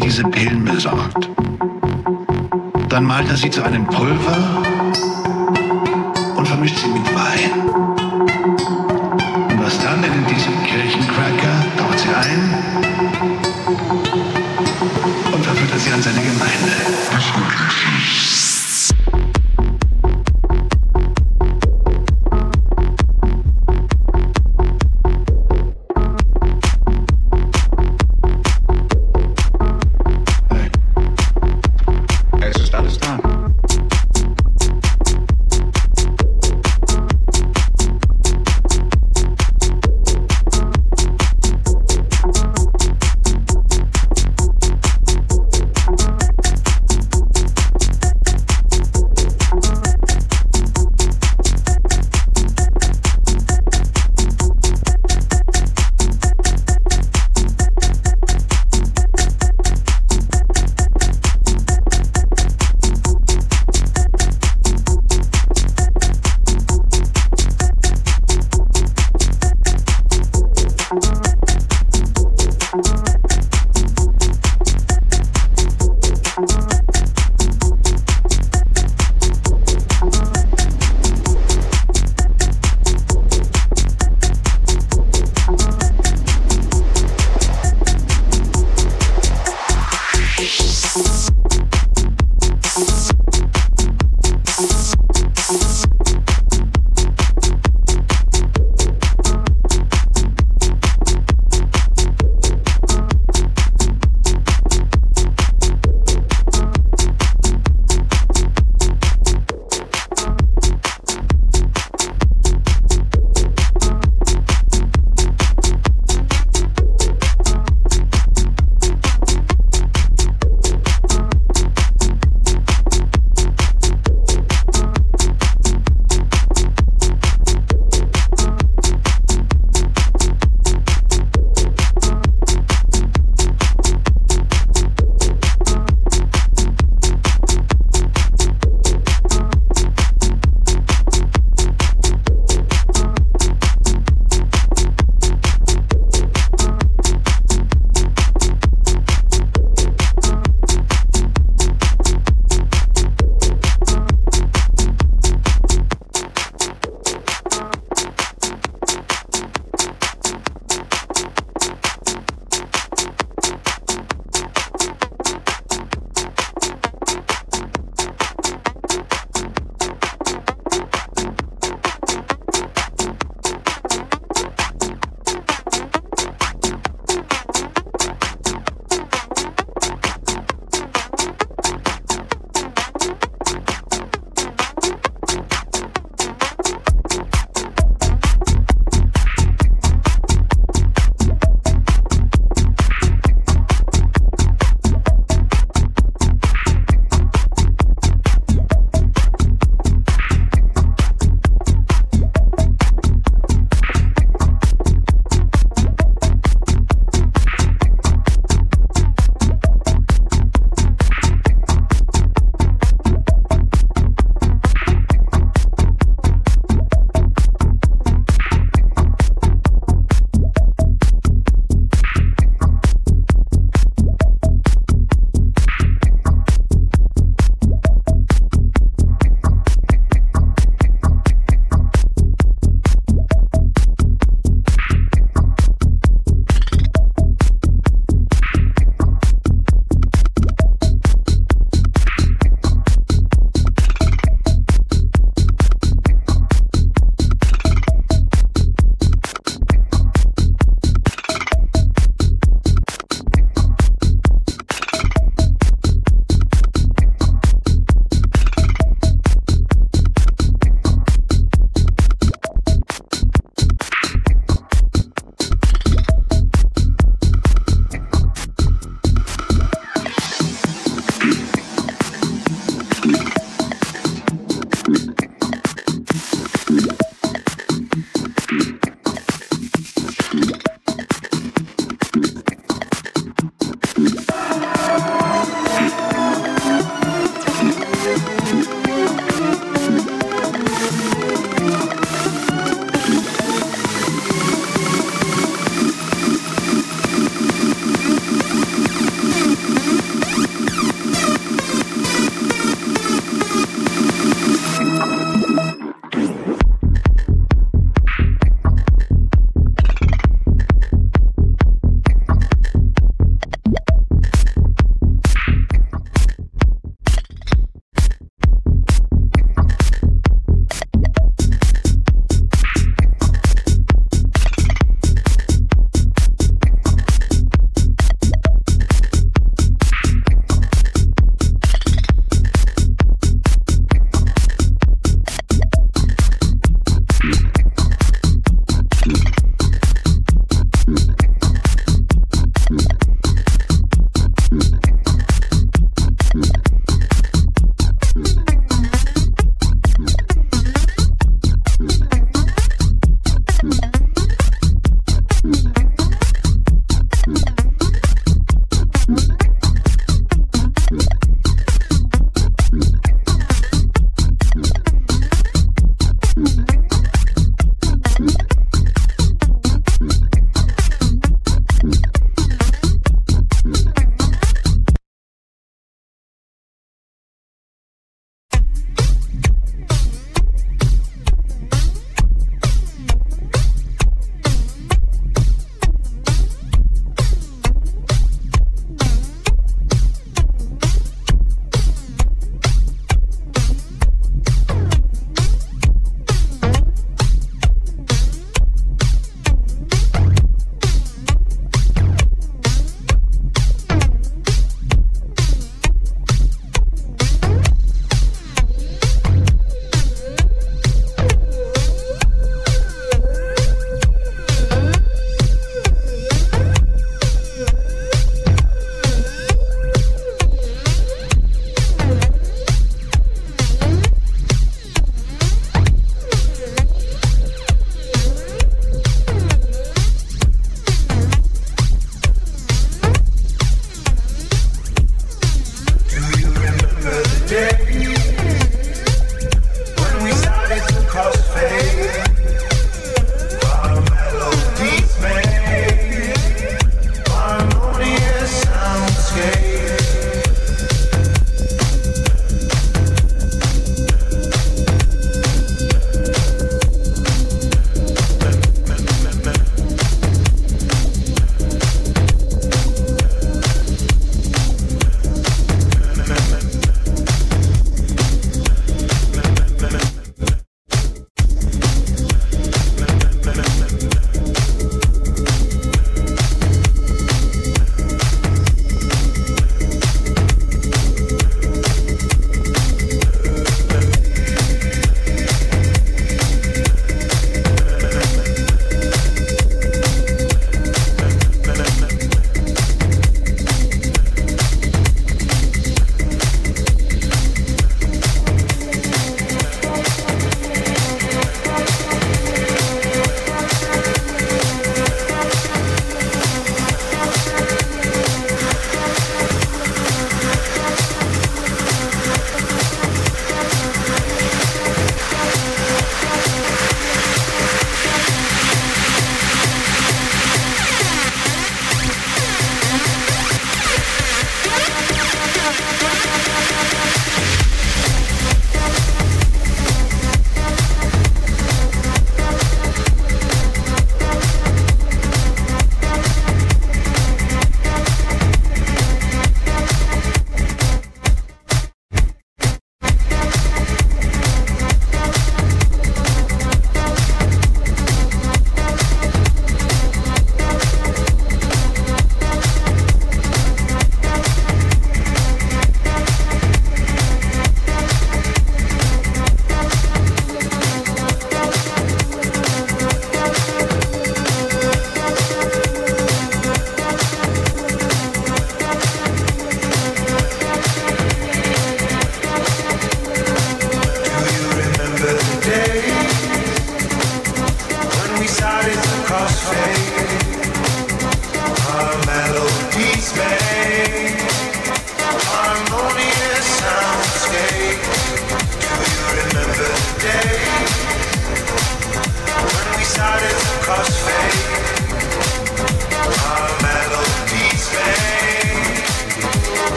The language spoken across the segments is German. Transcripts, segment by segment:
rausgeht und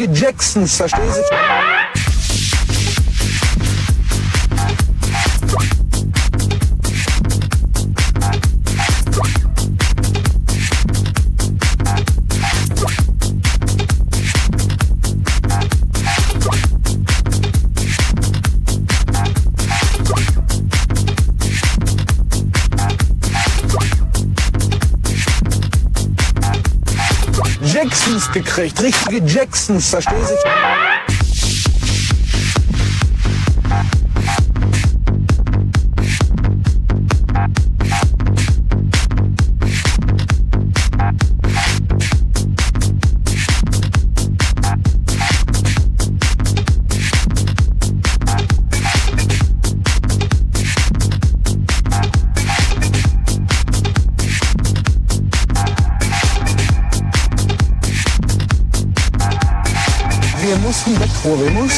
Michael Jacksons, verstehen Sie? Gekriegt, richtige Jacksons, verstehst du?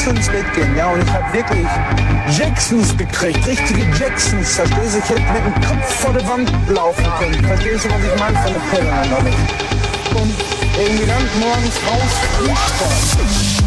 Bettruhe, wir mussten ins Bett gehen, ja, und ich habe wirklich Jacksons gekriegt, richtige Jacksons, verstehst du? Ich hätte mit dem Kopf vor der Wand laufen können, verstehst du, was ich meine von der Pille? Und irgendwie dann morgens raus, Frühsport.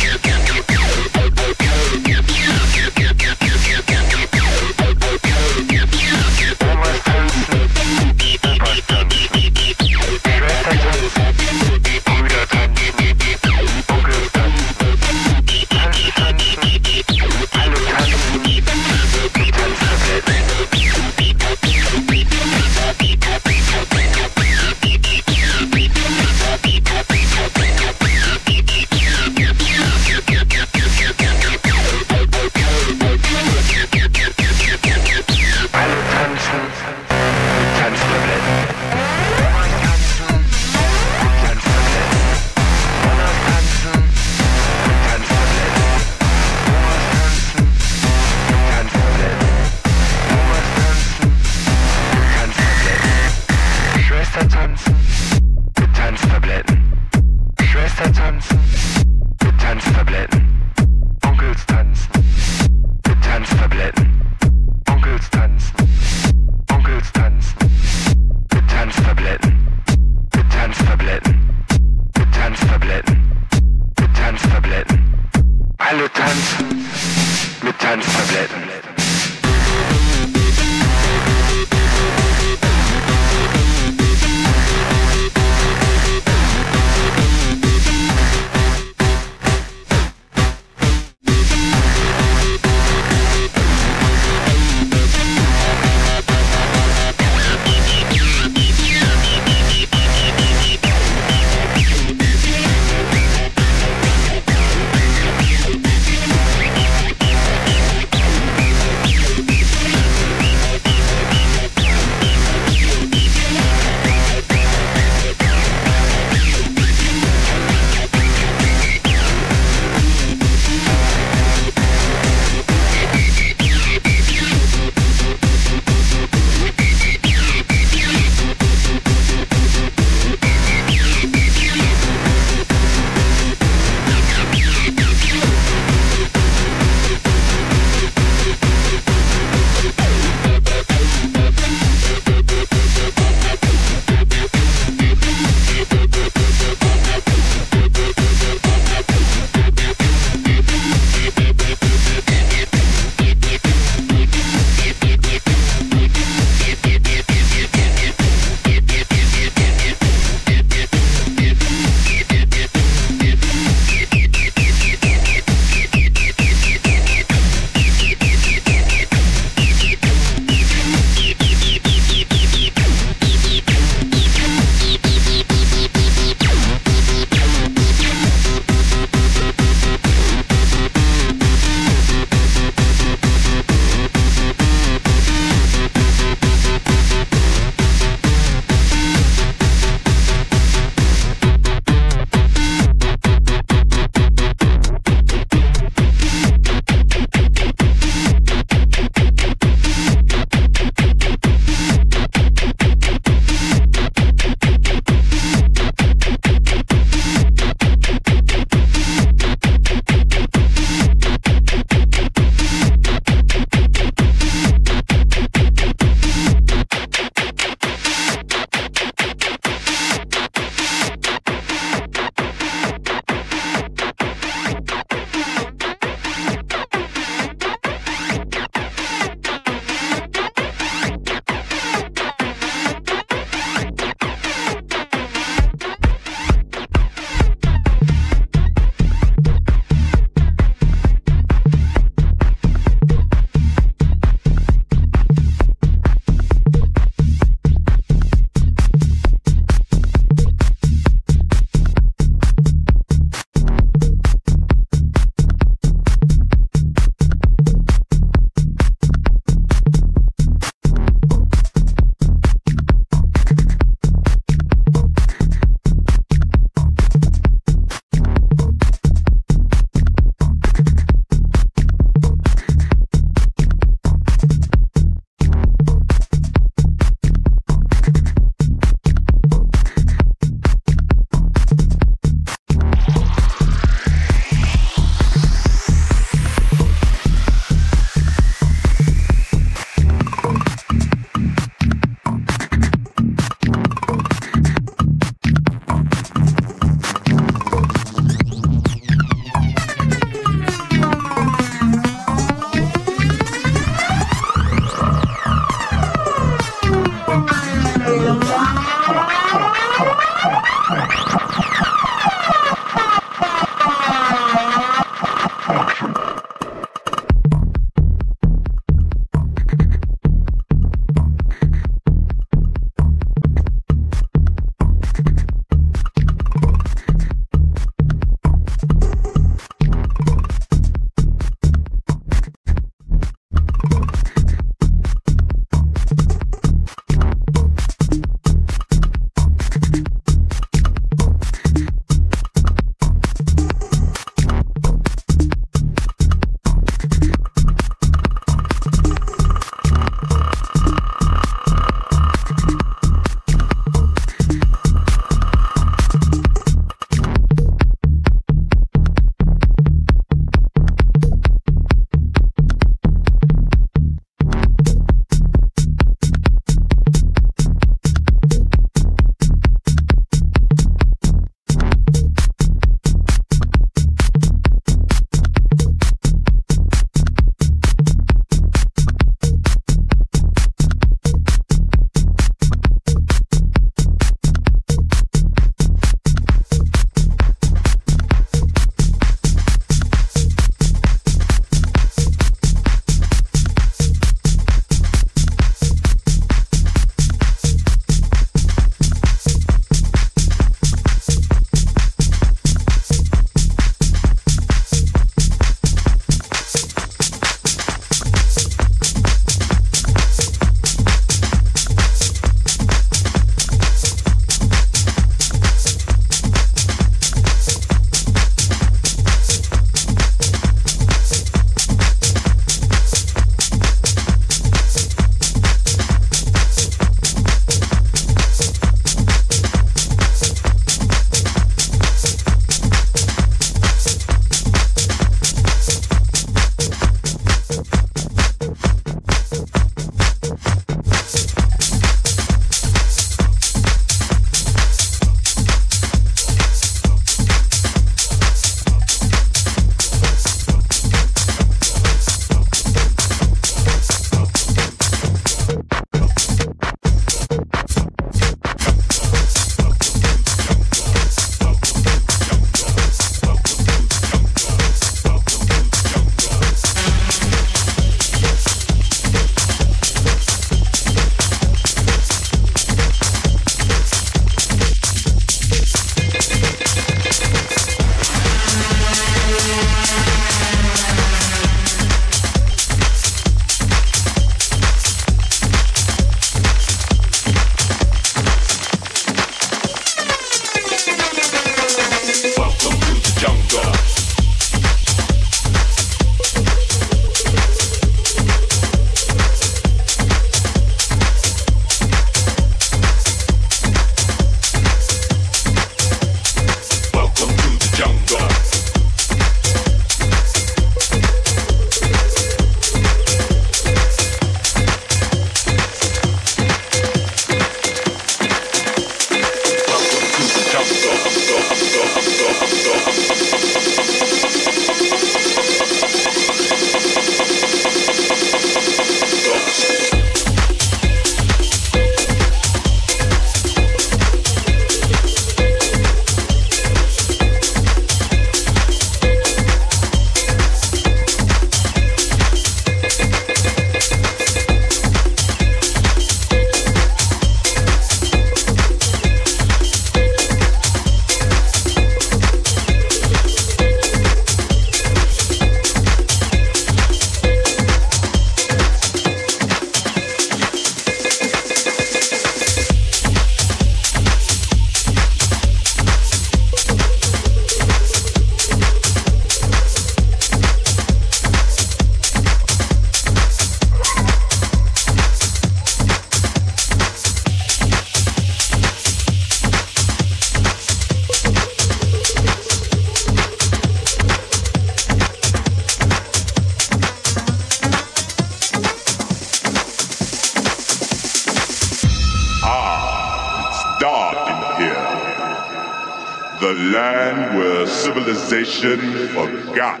Civilization forgot.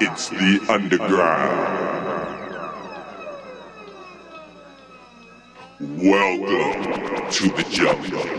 It's the underground. Welcome to the jungle.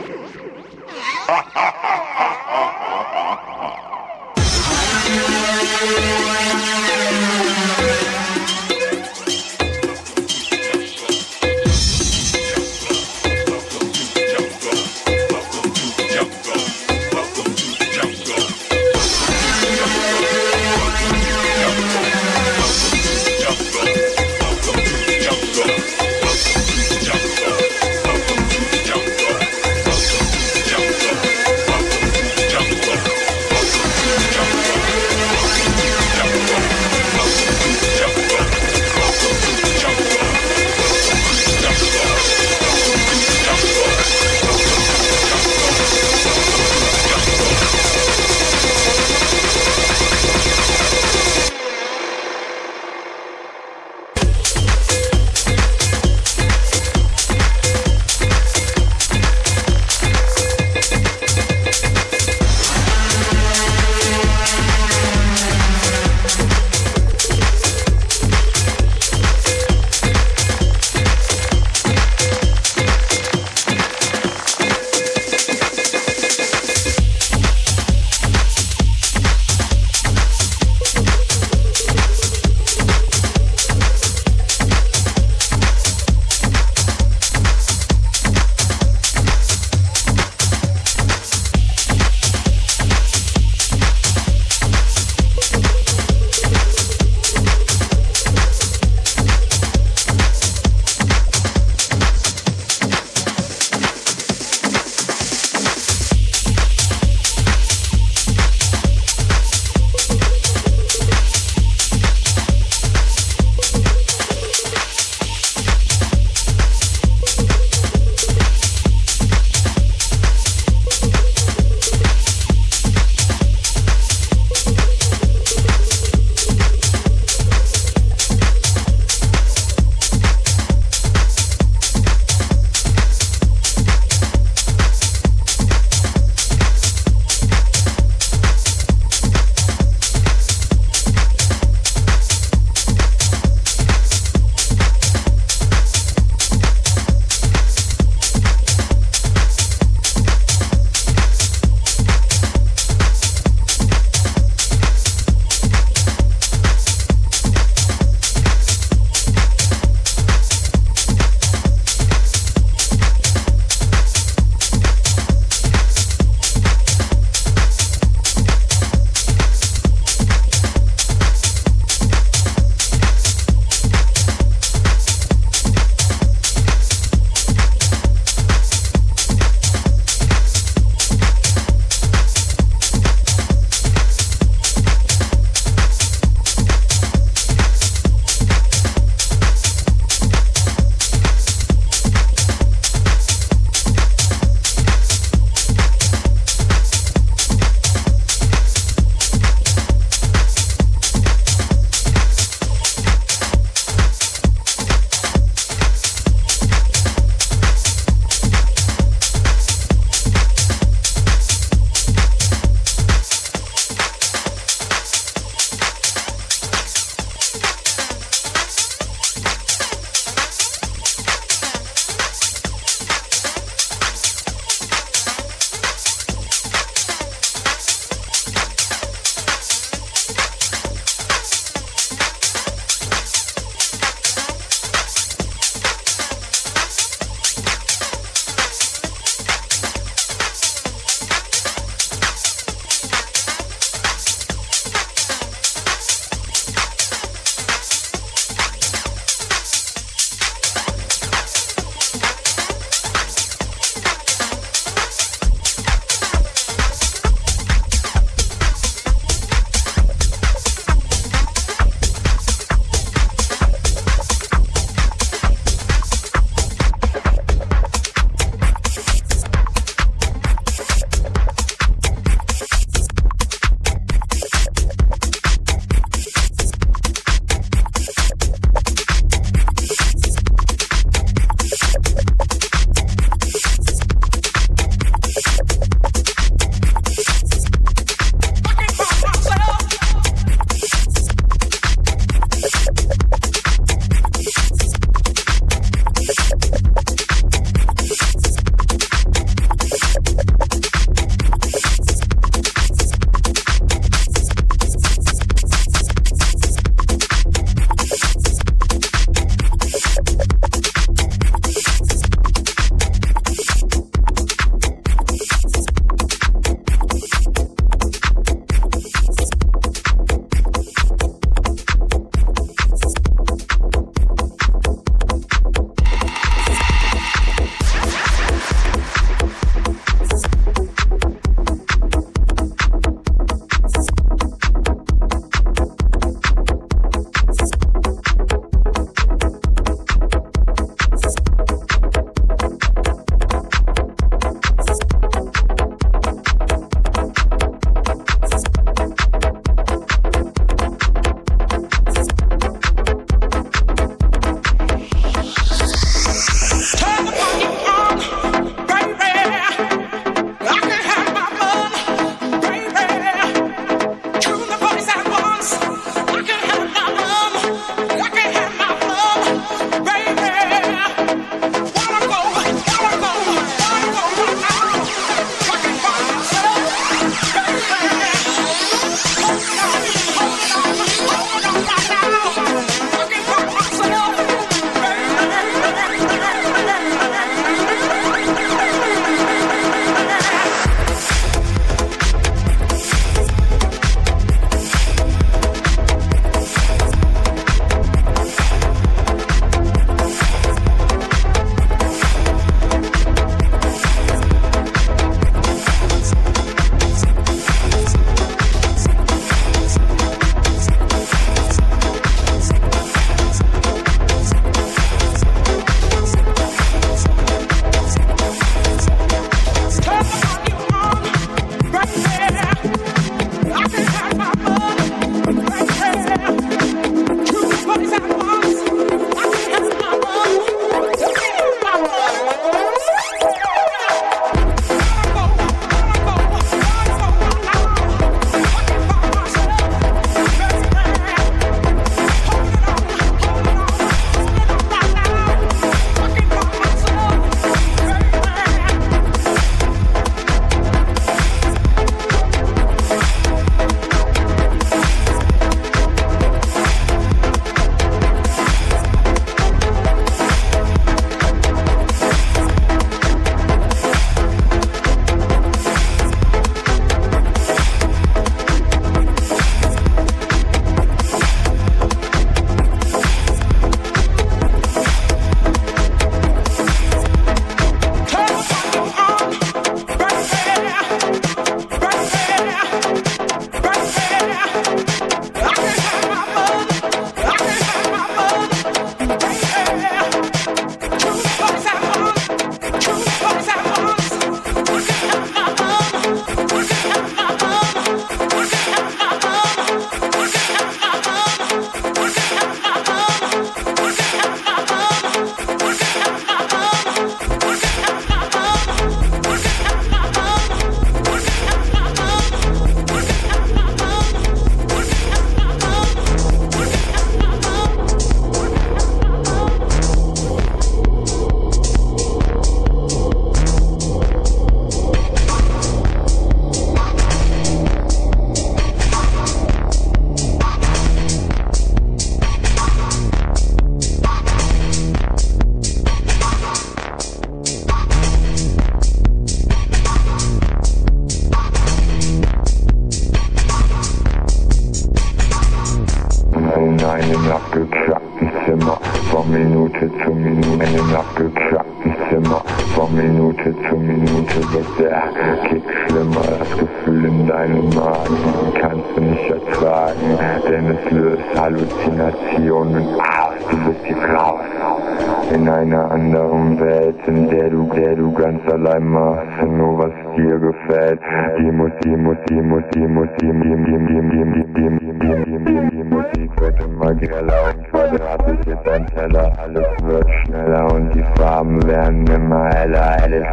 Greller, ein Quadrat ist jetzt ein Teller, alles wird schneller und die Farben werden immer heller, alles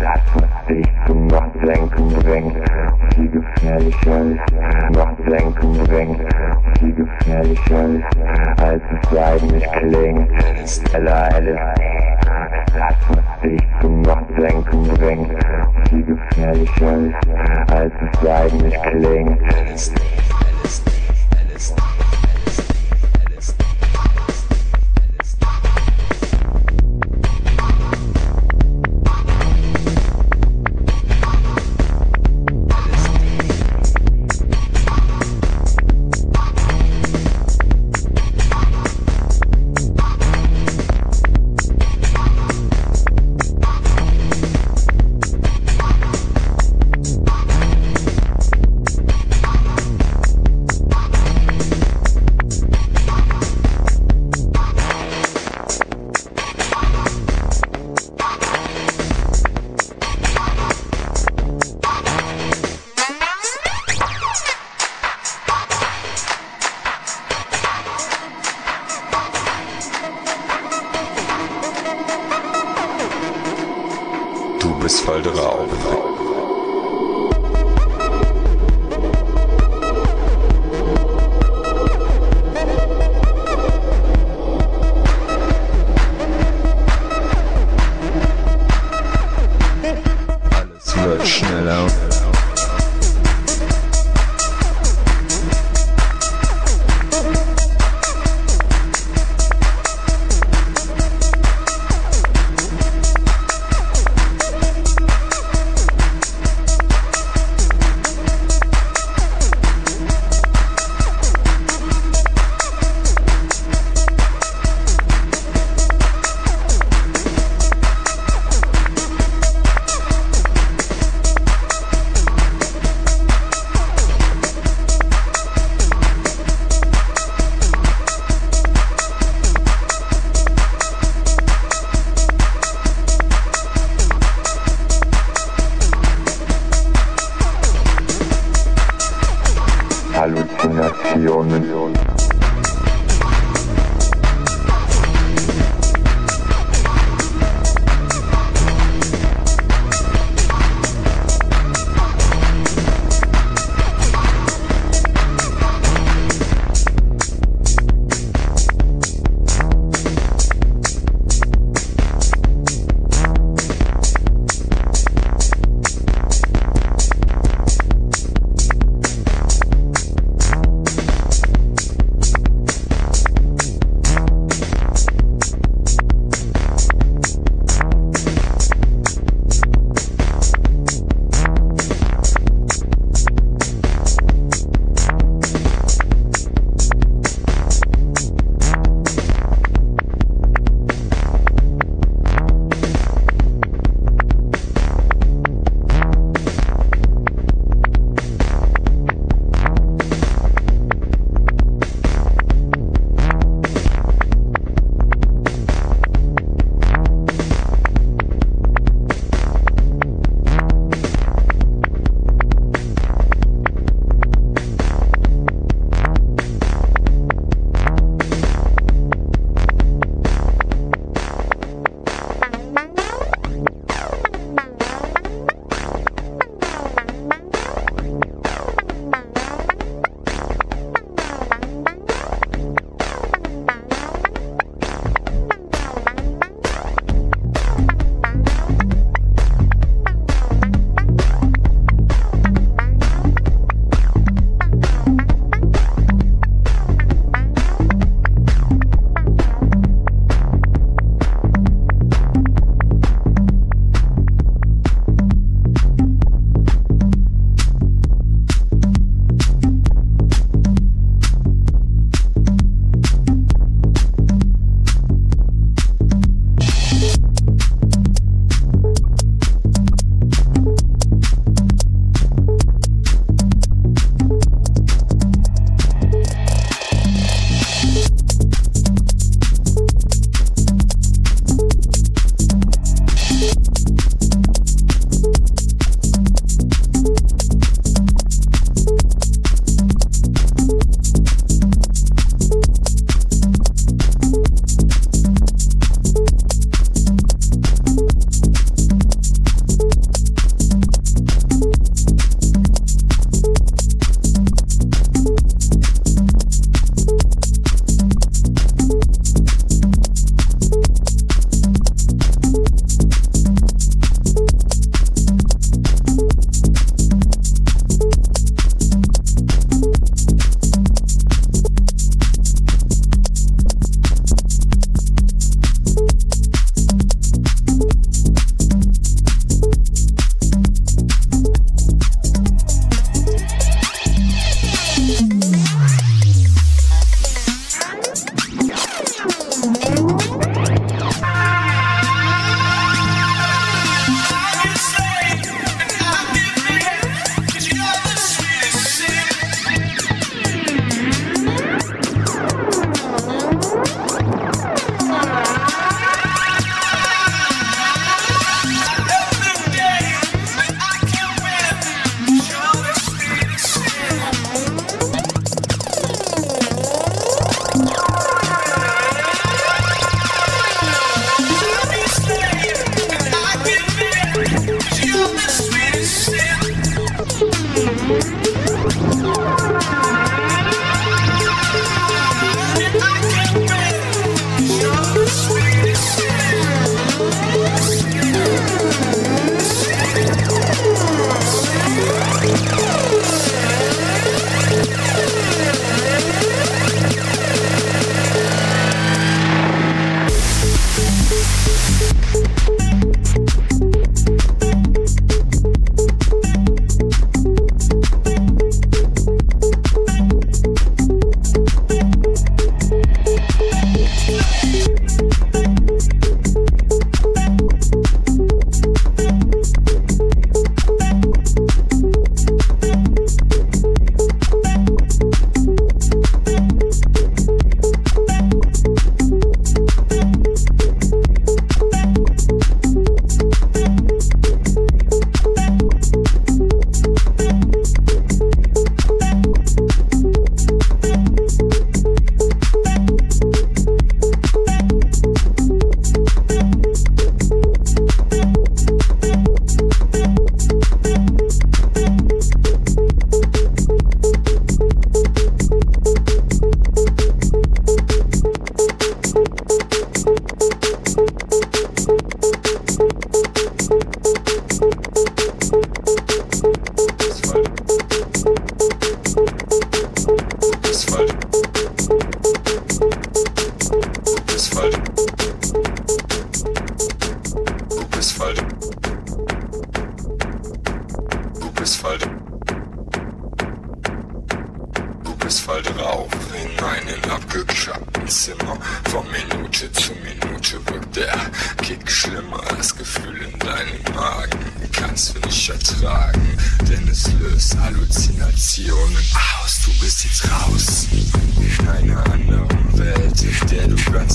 das, was dich zum Nachdenken bringt, viel gefährlicher ist, Nachdenken bringt, viel gefährlicher ist, als es eigentlich klingt. Heller, heller, das, was dich zum Nachdenken bringt, viel gefährlicher ist, als es eigentlich klingt.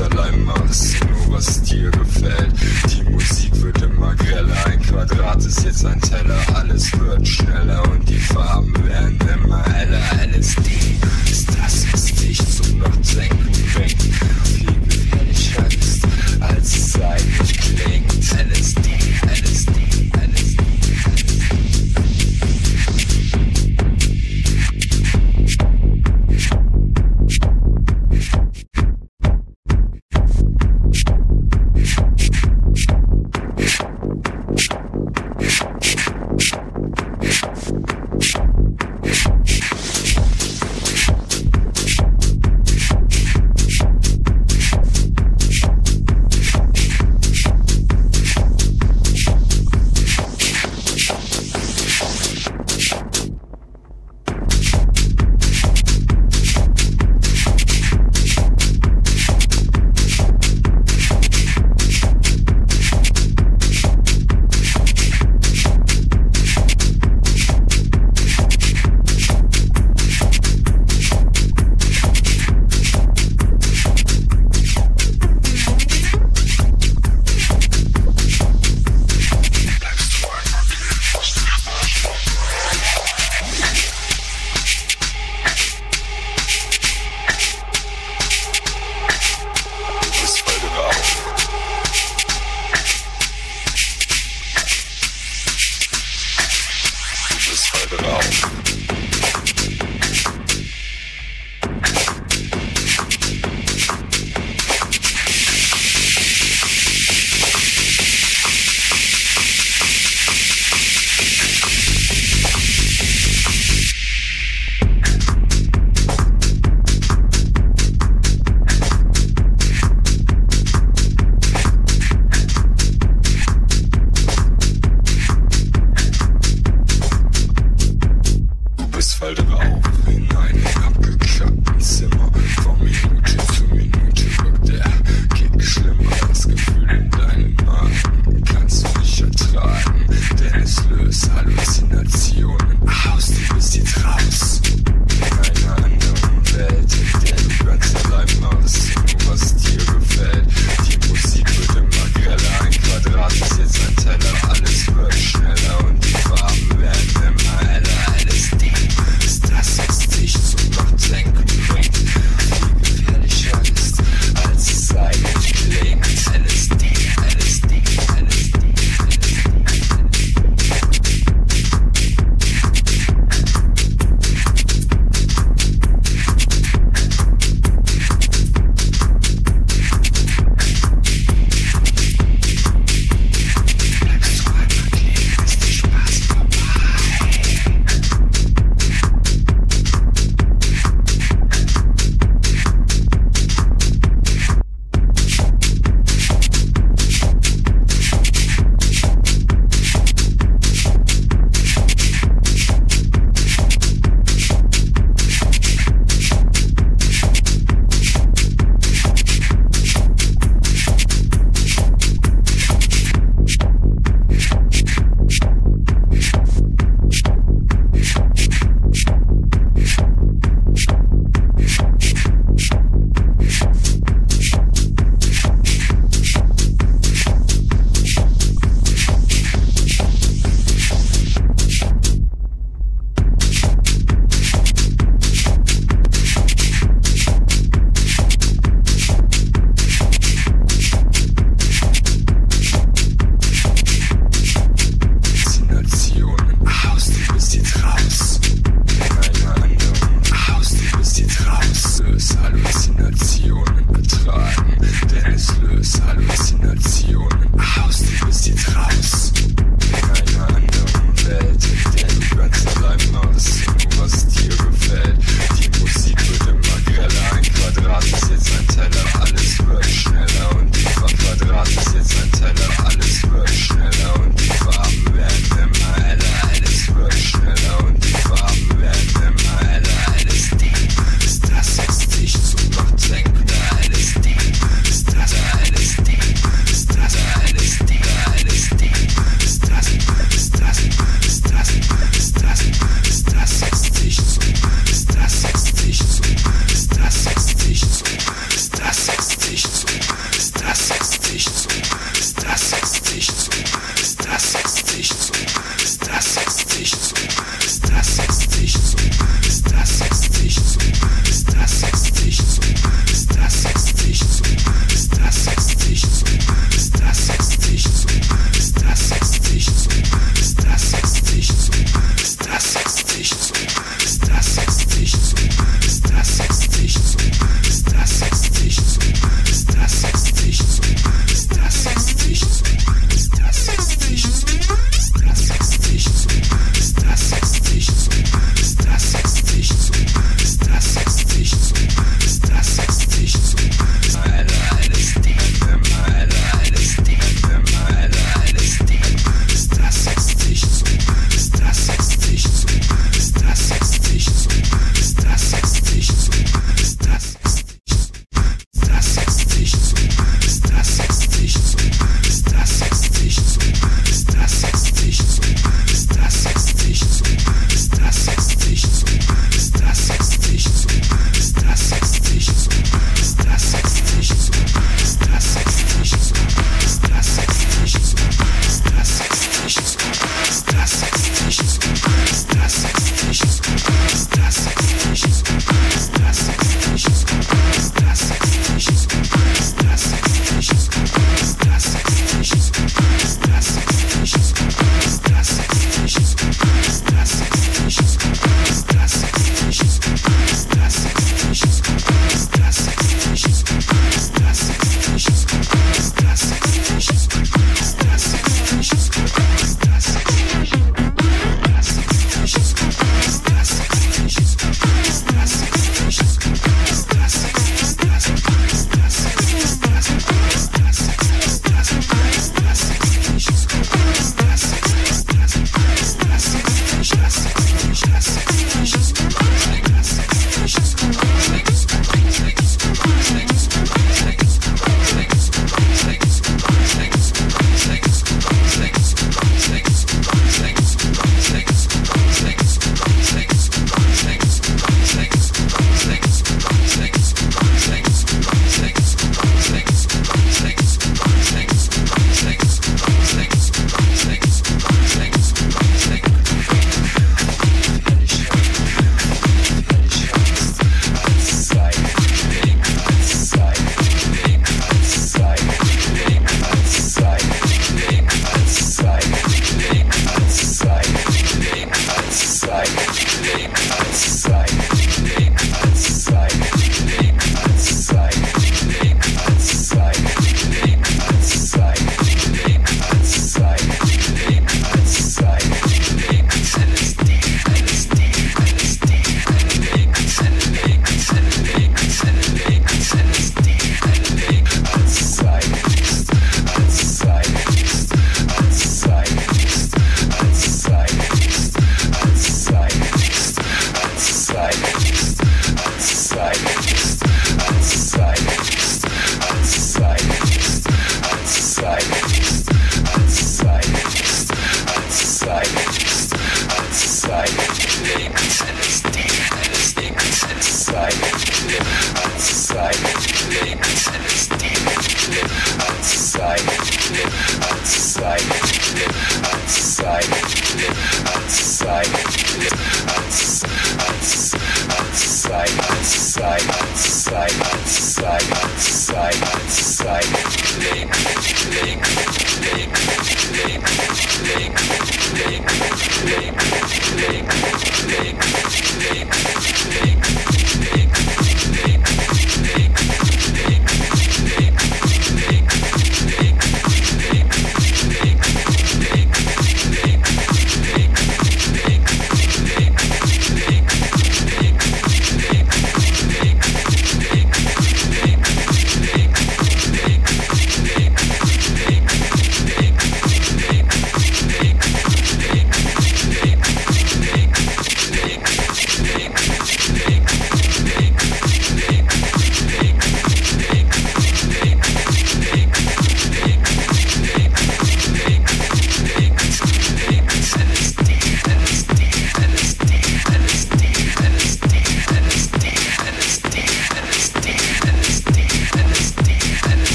Allein machst, nur was dir gefällt. Die Musik wird immer greller, ein Quadrat ist jetzt ein Teller, alles wird schneller und die Farben werden immer heller. LSD ist das, was dich zum Nachdenken bringt. Viel gefährlicher ist, als es eigentlich klingt. LSD, LSD,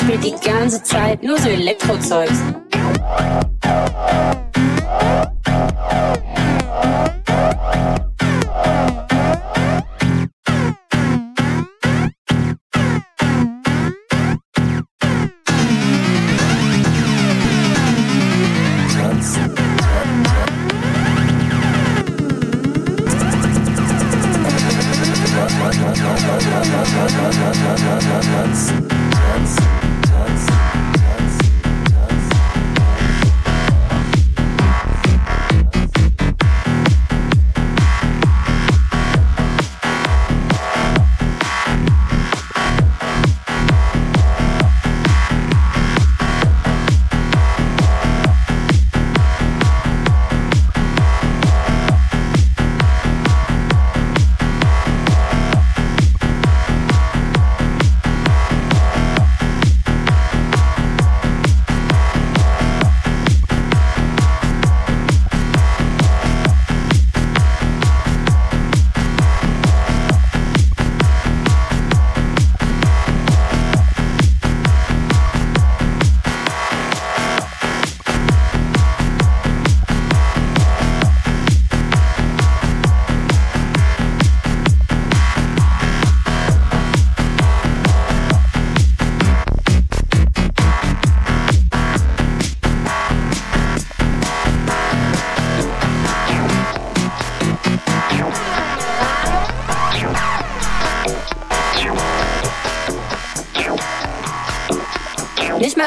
der DJ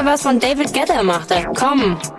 was von David Guetta machte. Komm. Komm.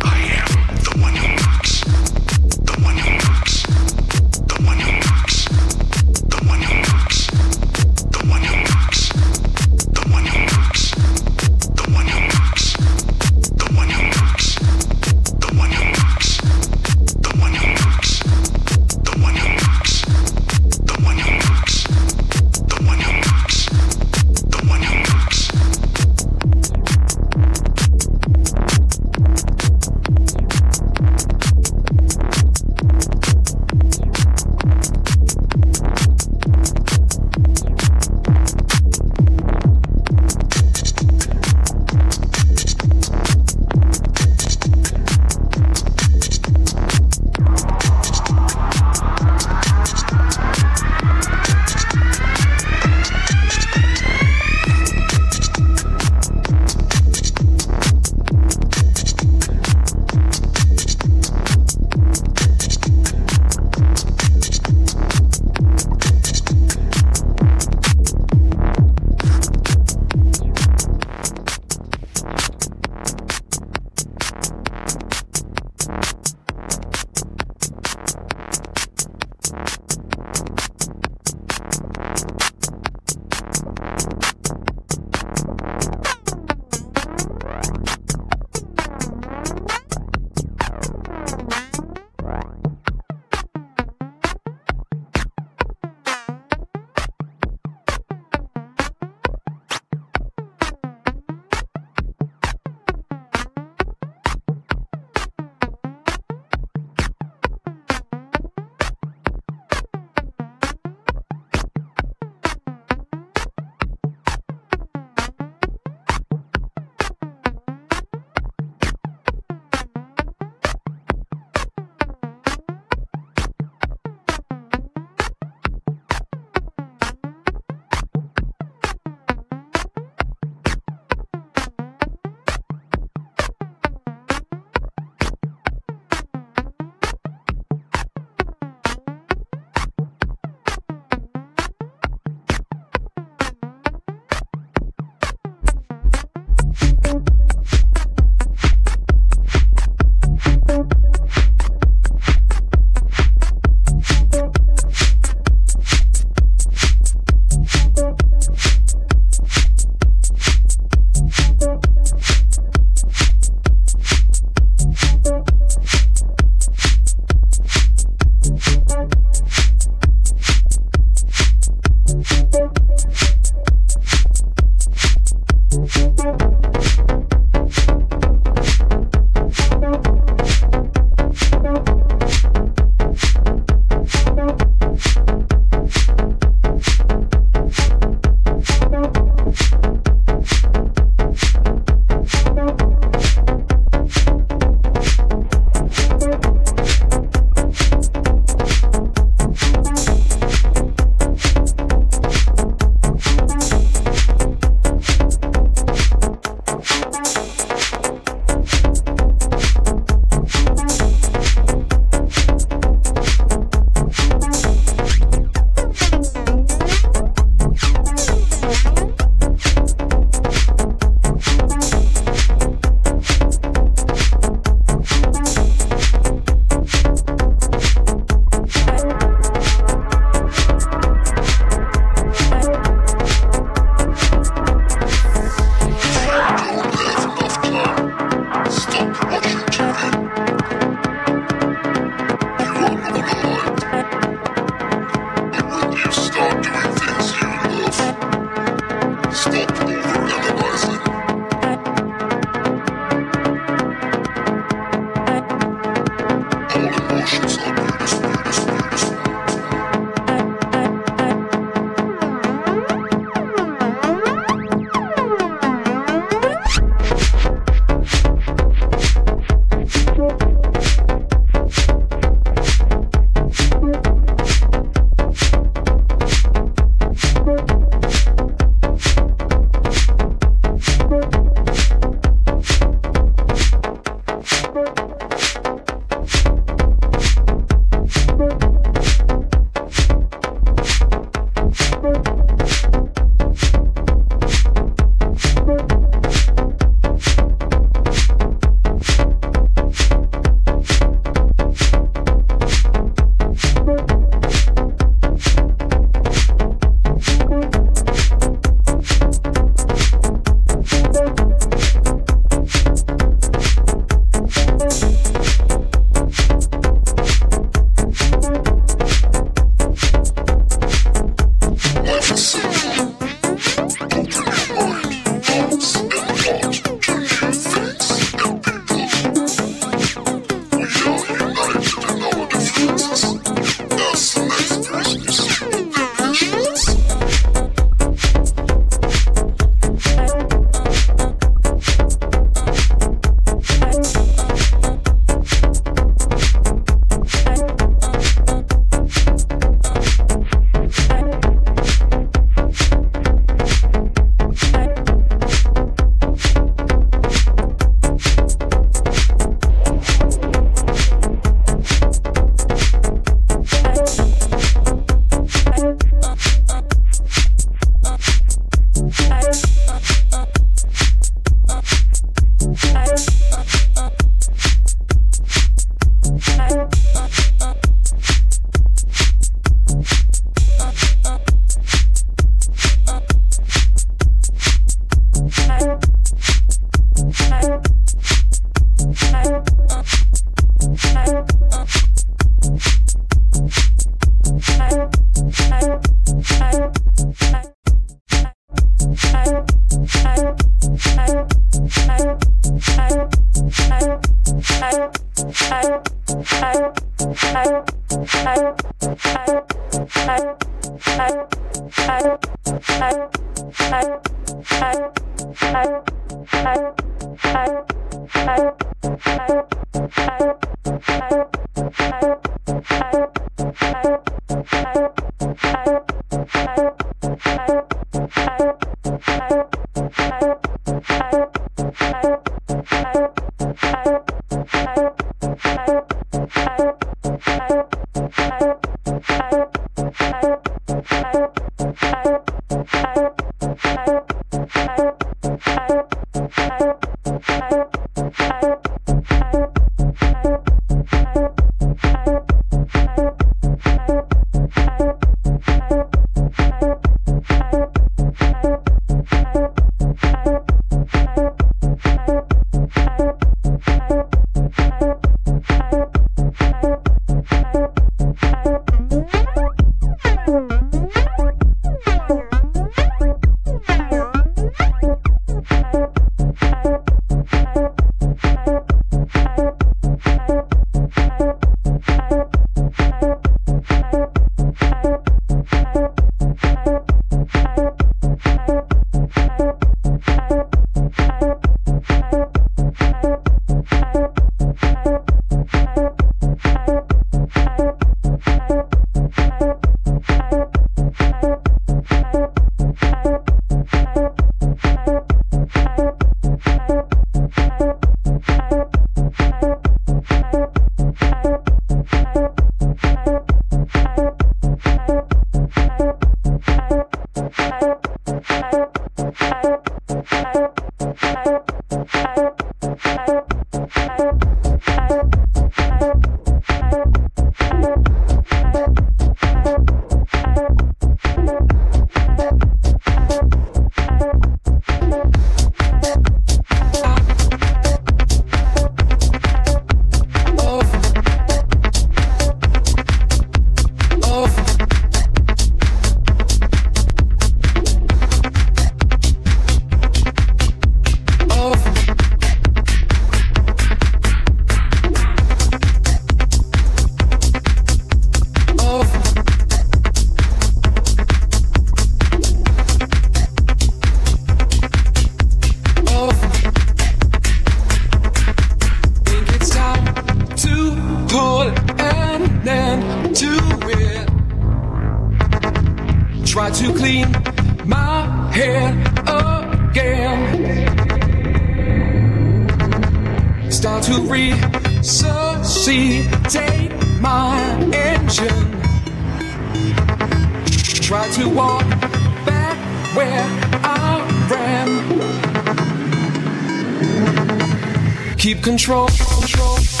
Keep control, control.